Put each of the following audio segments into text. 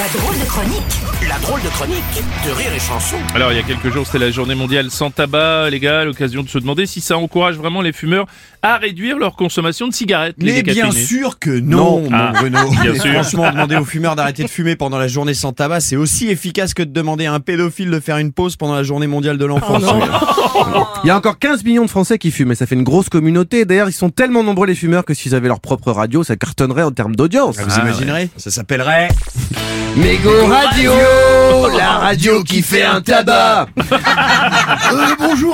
La drôle de chronique La drôle de chronique de Rire et Chanson. Alors, il y a quelques jours, c'était la journée mondiale sans tabac, les gars, l'occasion de se demander si ça encourage vraiment les fumeurs à réduire leur consommation de cigarettes. les Mais bien sûr que non, mon Ah, Bruno. bien Mais sûr. Franchement, demander aux fumeurs d'arrêter de fumer pendant la journée sans tabac, c'est aussi efficace que de demander à un pédophile de faire une pause pendant la journée mondiale de l'enfance. Il y a encore 15 millions de Français qui fument et ça fait une grosse communauté. D'ailleurs, ils sont tellement nombreux les fumeurs que s'ils avaient leur propre radio, ça cartonnerait en termes d'audience. Vous imaginerez Ça s'appellerait Mégo Radio, la radio qui fait un tabac.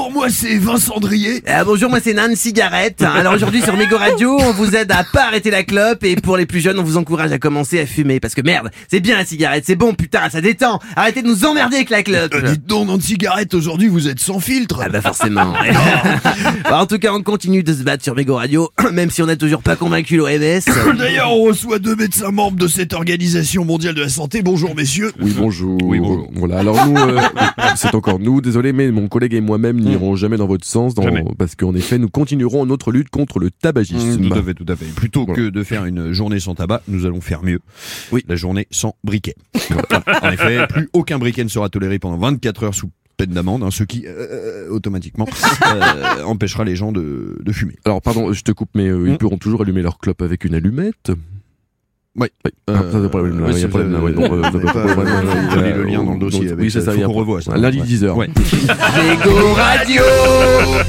Bonjour, moi c'est Vincent Drier. Ah, bonjour, moi c'est Nan Cigarette. Alors aujourd'hui sur Mégo Radio, on vous aide à pas arrêter la clope et pour les plus jeunes, on vous encourage à commencer à fumer parce que merde, c'est bien la cigarette, c'est bon, putain, ça détend. Arrêtez de nous emmerder avec la clope. donc, dans de cigarette, aujourd'hui vous êtes sans filtre. Ah bah forcément. Bah, en tout cas, on continue de se battre sur Mégo Radio, même si on n'a toujours pas convaincu l'OMS. D'ailleurs, on reçoit deux médecins membres de cette organisation mondiale de la santé. Bonjour messieurs. Oui, bonjour. Oui, bonjour. Voilà, alors nous, euh, c'est encore nous, désolé, mais mon collègue et moi-même n'irons jamais dans votre sens, dans- parce qu'en effet, nous continuerons notre lutte contre le tabagisme. Tout à fait, tout à fait. Plutôt Voilà. que de faire une journée sans tabac, nous allons faire mieux. Oui, la journée sans briquet. En effet, plus aucun briquet ne sera toléré pendant 24 heures sous peine d'amende, hein, ce qui euh, automatiquement euh, empêchera les gens de, de fumer. Alors, pardon, je te coupe, mais euh, Hmm. ils pourront toujours allumer leur clope avec une allumette. Oui. Ah, ça, c'est pas le problème, il y a problème, ouais, euh, non, euh, vous avez vous donné le lien dans le dossier oui, c'est ça, ça, faut il a qu'on revoie ça. Lundi Ouais. 10h. Ouais. Mégo Radio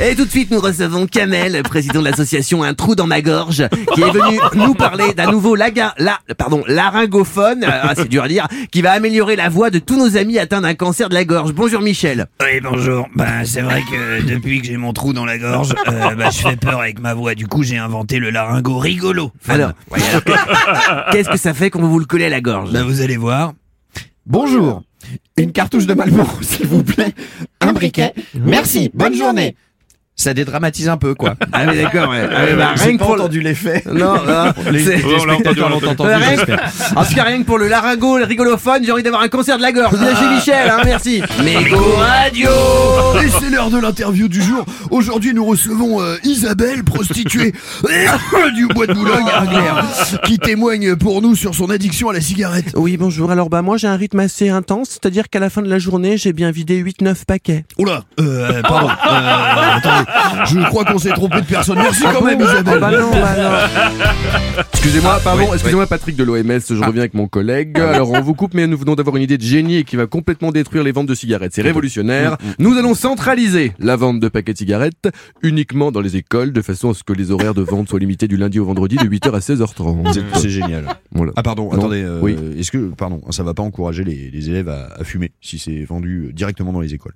Et tout de suite, nous recevons Kamel, président de l'association Un trou dans ma gorge, qui est venu nous parler d'un nouveau laga, la, pardon, laryngophone, ah, c'est dur à dire, qui va améliorer la voix de tous nos amis atteints d'un cancer de la gorge. Bonjour Michel. Oui, bonjour. Ben, c'est vrai que depuis que j'ai mon trou dans la gorge, euh, ben, je fais peur avec ma voix. Du coup, j'ai inventé le laryngo rigolo. Alors, ouais, alors, que- qu'est-ce que ça fait quand vous vous le collez à la gorge Ben, vous allez voir. Bonjour. Une cartouche de Malboro, s'il vous plaît. Un briquet. Merci. Bonne journée. Ça dédramatise un peu, quoi. Ah oui, d'accord, ouais. Ah oui, bah, J'ai rien que pas pour entendu l'effet. Non, non, Les, c'est- les on l'a entendu, spectateurs on l'a l'ont entendu, Euh, rien- j'espère. En tout cas, rien que pour le laryngo, le rigolophone, j'ai envie d'avoir un concert de la gorge. Bien chez Michel, hein, merci. Mégo Radio Et c'est l'heure de l'interview du jour. Aujourd'hui, nous recevons euh, Isabelle, prostituée du bois de Boulogne qui témoigne pour nous sur son addiction à la cigarette. Oui, bonjour. Alors, bah, moi, j'ai un rythme assez intense, c'est-à-dire qu'à la fin de la journée, j'ai bien vidé 8-9 paquets. Oula, euh, pardon. Euh, attendez, je crois qu'on s'est trompé de personne. Merci quand même, Isabelle. bah non, bah non. Excusez-moi, pardon, oui, excusez-moi Patrick de l'OMS, je reviens avec mon collègue. Alors on vous coupe, mais nous venons d'avoir une idée de génie qui va complètement détruire les ventes de cigarettes. C'est révolutionnaire. Nous allons centraliser la vente de paquets de cigarettes uniquement dans les écoles, de façon à ce que les horaires de vente soient limités du lundi au vendredi de 8h à 16h30. C'est- C'est génial. Voilà. Ah pardon, Non, attendez. euh, oui. Est-ce que, pardon, ça va pas encourager les, les élèves à, à fumer si c'est vendu directement dans les écoles?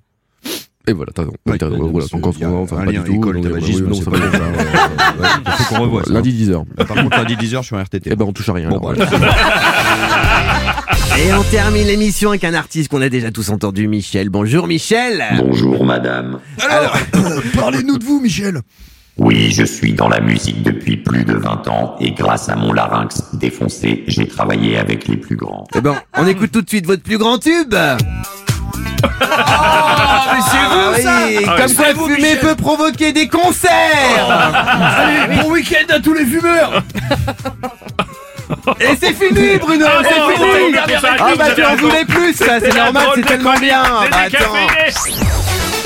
Et voilà, t'as raison. T'as raison, voilà, donc en France, enfin, pas du tout. école donc, tabagisme, oui, non, ça pas va. comme ça. Il faut qu'on revoie ça. Lundi 10h. Par contre, lundi 10h sur RTT. Eh ben on touche à rien. Bon, alors, voilà. Et on termine l'émission avec un artiste qu'on a déjà tous entendu, Michel. Bonjour, Michel. Bonjour madame. Alors, parlez-nous de vous, Michel. Oui, je suis dans la musique depuis plus de 20 ans et grâce à mon larynx défoncé, j'ai travaillé avec les plus grands. Eh ben, on écoute tout de suite votre plus grand tube. oui, Ah, comme c'est quoi vous, fumer Michel. peut provoquer des concerts. Allez, bon week-end à tous les fumeurs. Et c'est fini, Bruno, Ah, c'est bon, fini. Ah bah tu en voulais plus, ça, c'est normal, tellement chronique bien. Bah, attends.